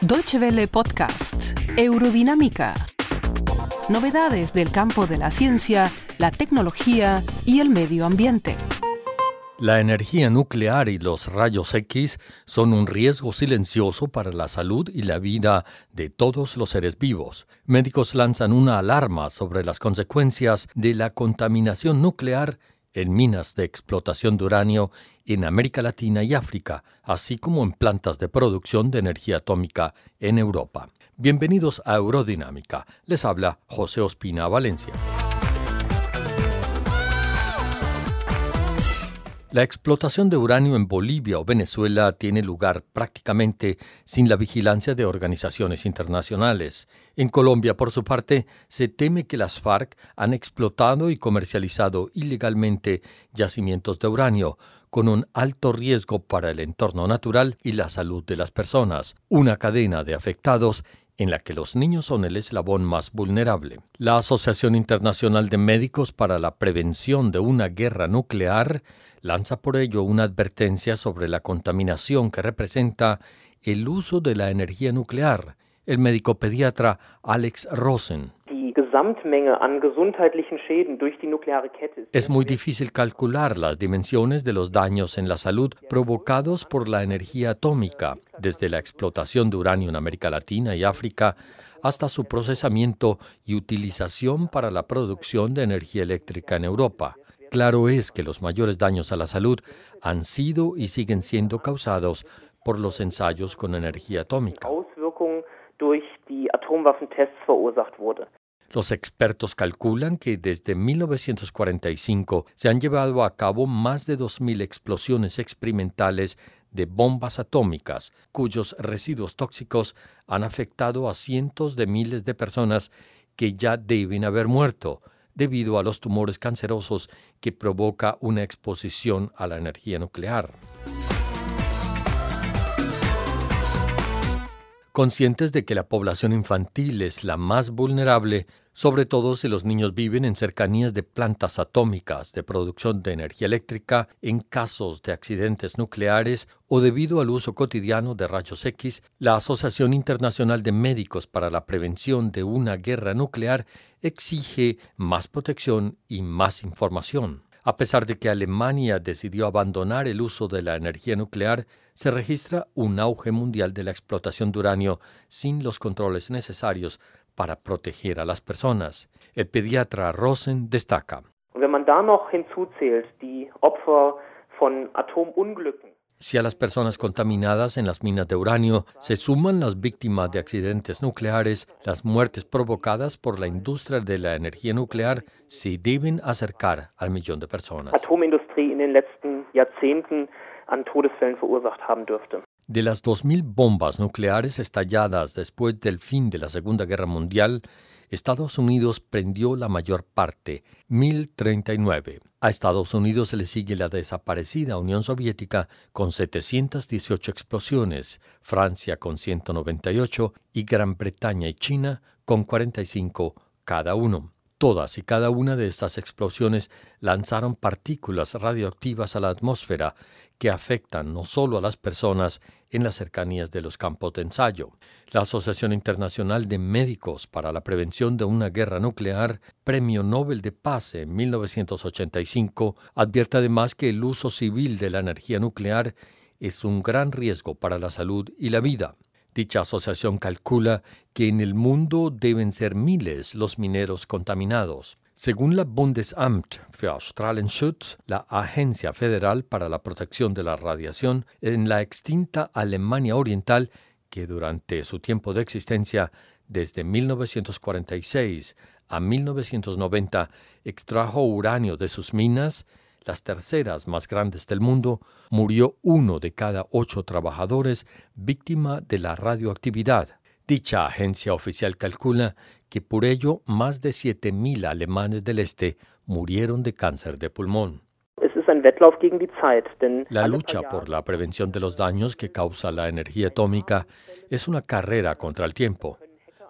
Deutsche Welle Podcast, Eurodinámica. Novedades del campo de la ciencia, la tecnología y el medio ambiente. La energía nuclear y los rayos X son un riesgo silencioso para la salud y la vida de todos los seres vivos. Médicos lanzan una alarma sobre las consecuencias de la contaminación nuclear en minas de explotación de uranio en América Latina y África, así como en plantas de producción de energía atómica en Europa. Bienvenidos a Eurodinámica. Les habla José Ospina Valencia. La explotación de uranio en Bolivia o Venezuela tiene lugar prácticamente sin la vigilancia de organizaciones internacionales. En Colombia, por su parte, se teme que las FARC han explotado y comercializado ilegalmente yacimientos de uranio, con un alto riesgo para el entorno natural y la salud de las personas, una cadena de afectados en la que los niños son el eslabón más vulnerable. La Asociación Internacional de Médicos para la Prevención de una Guerra Nuclear lanza por ello una advertencia sobre la contaminación que representa el uso de la energía nuclear. El médico pediatra Alex Rosen es muy difícil calcular las dimensiones de los daños en la salud provocados por la energía atómica, desde la explotación de uranio en América Latina y África hasta su procesamiento y utilización para la producción de energía eléctrica en Europa. Claro es que los mayores daños a la salud han sido y siguen siendo causados por los ensayos con energía atómica. Los expertos calculan que desde 1945 se han llevado a cabo más de 2.000 explosiones experimentales de bombas atómicas, cuyos residuos tóxicos han afectado a cientos de miles de personas que ya deben haber muerto debido a los tumores cancerosos que provoca una exposición a la energía nuclear. Conscientes de que la población infantil es la más vulnerable, sobre todo si los niños viven en cercanías de plantas atómicas de producción de energía eléctrica en casos de accidentes nucleares o debido al uso cotidiano de rayos X, la Asociación Internacional de Médicos para la Prevención de una Guerra Nuclear exige más protección y más información. A pesar de que Alemania decidió abandonar el uso de la energía nuclear, se registra un auge mundial de la explotación de uranio sin los controles necesarios para proteger a las personas. El pediatra Rosen destaca. Si a las personas contaminadas en las minas de uranio se suman las víctimas de accidentes nucleares, las muertes provocadas por la industria de la energía nuclear se deben acercar al millón de personas. De las 2.000 bombas nucleares estalladas después del fin de la Segunda Guerra Mundial, Estados Unidos prendió la mayor parte, 1039. A Estados Unidos se le sigue la desaparecida Unión Soviética con 718 explosiones, Francia con 198 y Gran Bretaña y China con 45 cada uno. Todas y cada una de estas explosiones lanzaron partículas radioactivas a la atmósfera que afectan no solo a las personas en las cercanías de los campos de ensayo. La Asociación Internacional de Médicos para la Prevención de una Guerra Nuclear, Premio Nobel de Paz en 1985, advierte además que el uso civil de la energía nuclear es un gran riesgo para la salud y la vida. Dicha asociación calcula que en el mundo deben ser miles los mineros contaminados. Según la Bundesamt für Strahlenschutz, la Agencia Federal para la Protección de la Radiación, en la extinta Alemania Oriental, que durante su tiempo de existencia, desde 1946 a 1990, extrajo uranio de sus minas, las terceras más grandes del mundo, murió uno de cada ocho trabajadores víctima de la radioactividad. Dicha agencia oficial calcula que por ello más de 7.000 alemanes del Este murieron de cáncer de pulmón. La lucha por la prevención de los daños que causa la energía atómica es una carrera contra el tiempo.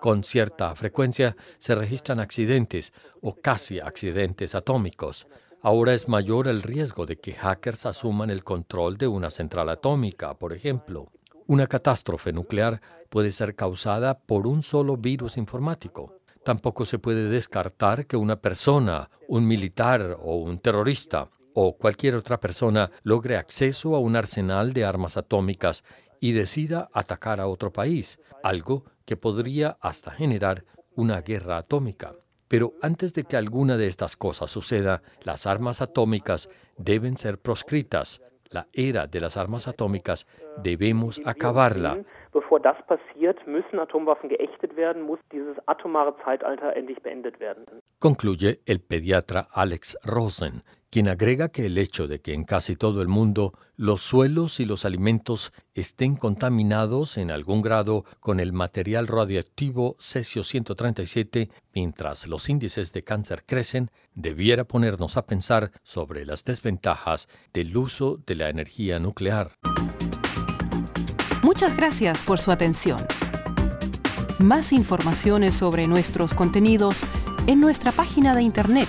Con cierta frecuencia se registran accidentes o casi accidentes atómicos, Ahora es mayor el riesgo de que hackers asuman el control de una central atómica, por ejemplo. Una catástrofe nuclear puede ser causada por un solo virus informático. Tampoco se puede descartar que una persona, un militar o un terrorista o cualquier otra persona logre acceso a un arsenal de armas atómicas y decida atacar a otro país, algo que podría hasta generar una guerra atómica. Pero antes de que alguna de estas cosas suceda, las armas atómicas deben ser proscritas, la era de las armas atómicas debemos acabarla. Bevor das passiert, müssen Atomwaffen geächtet werden, muss dieses atomare Zeitalter endlich beendet werden. Concluye el pediatra Alex Rosen, quien agrega que el hecho de que en casi todo el mundo los suelos y los alimentos estén contaminados en algún grado con el material radioactivo cesio-137 mientras los índices de cáncer crecen, debiera ponernos a pensar sobre las desventajas del uso de la energía nuclear. Muchas gracias por su atención. Más informaciones sobre nuestros contenidos en nuestra página de internet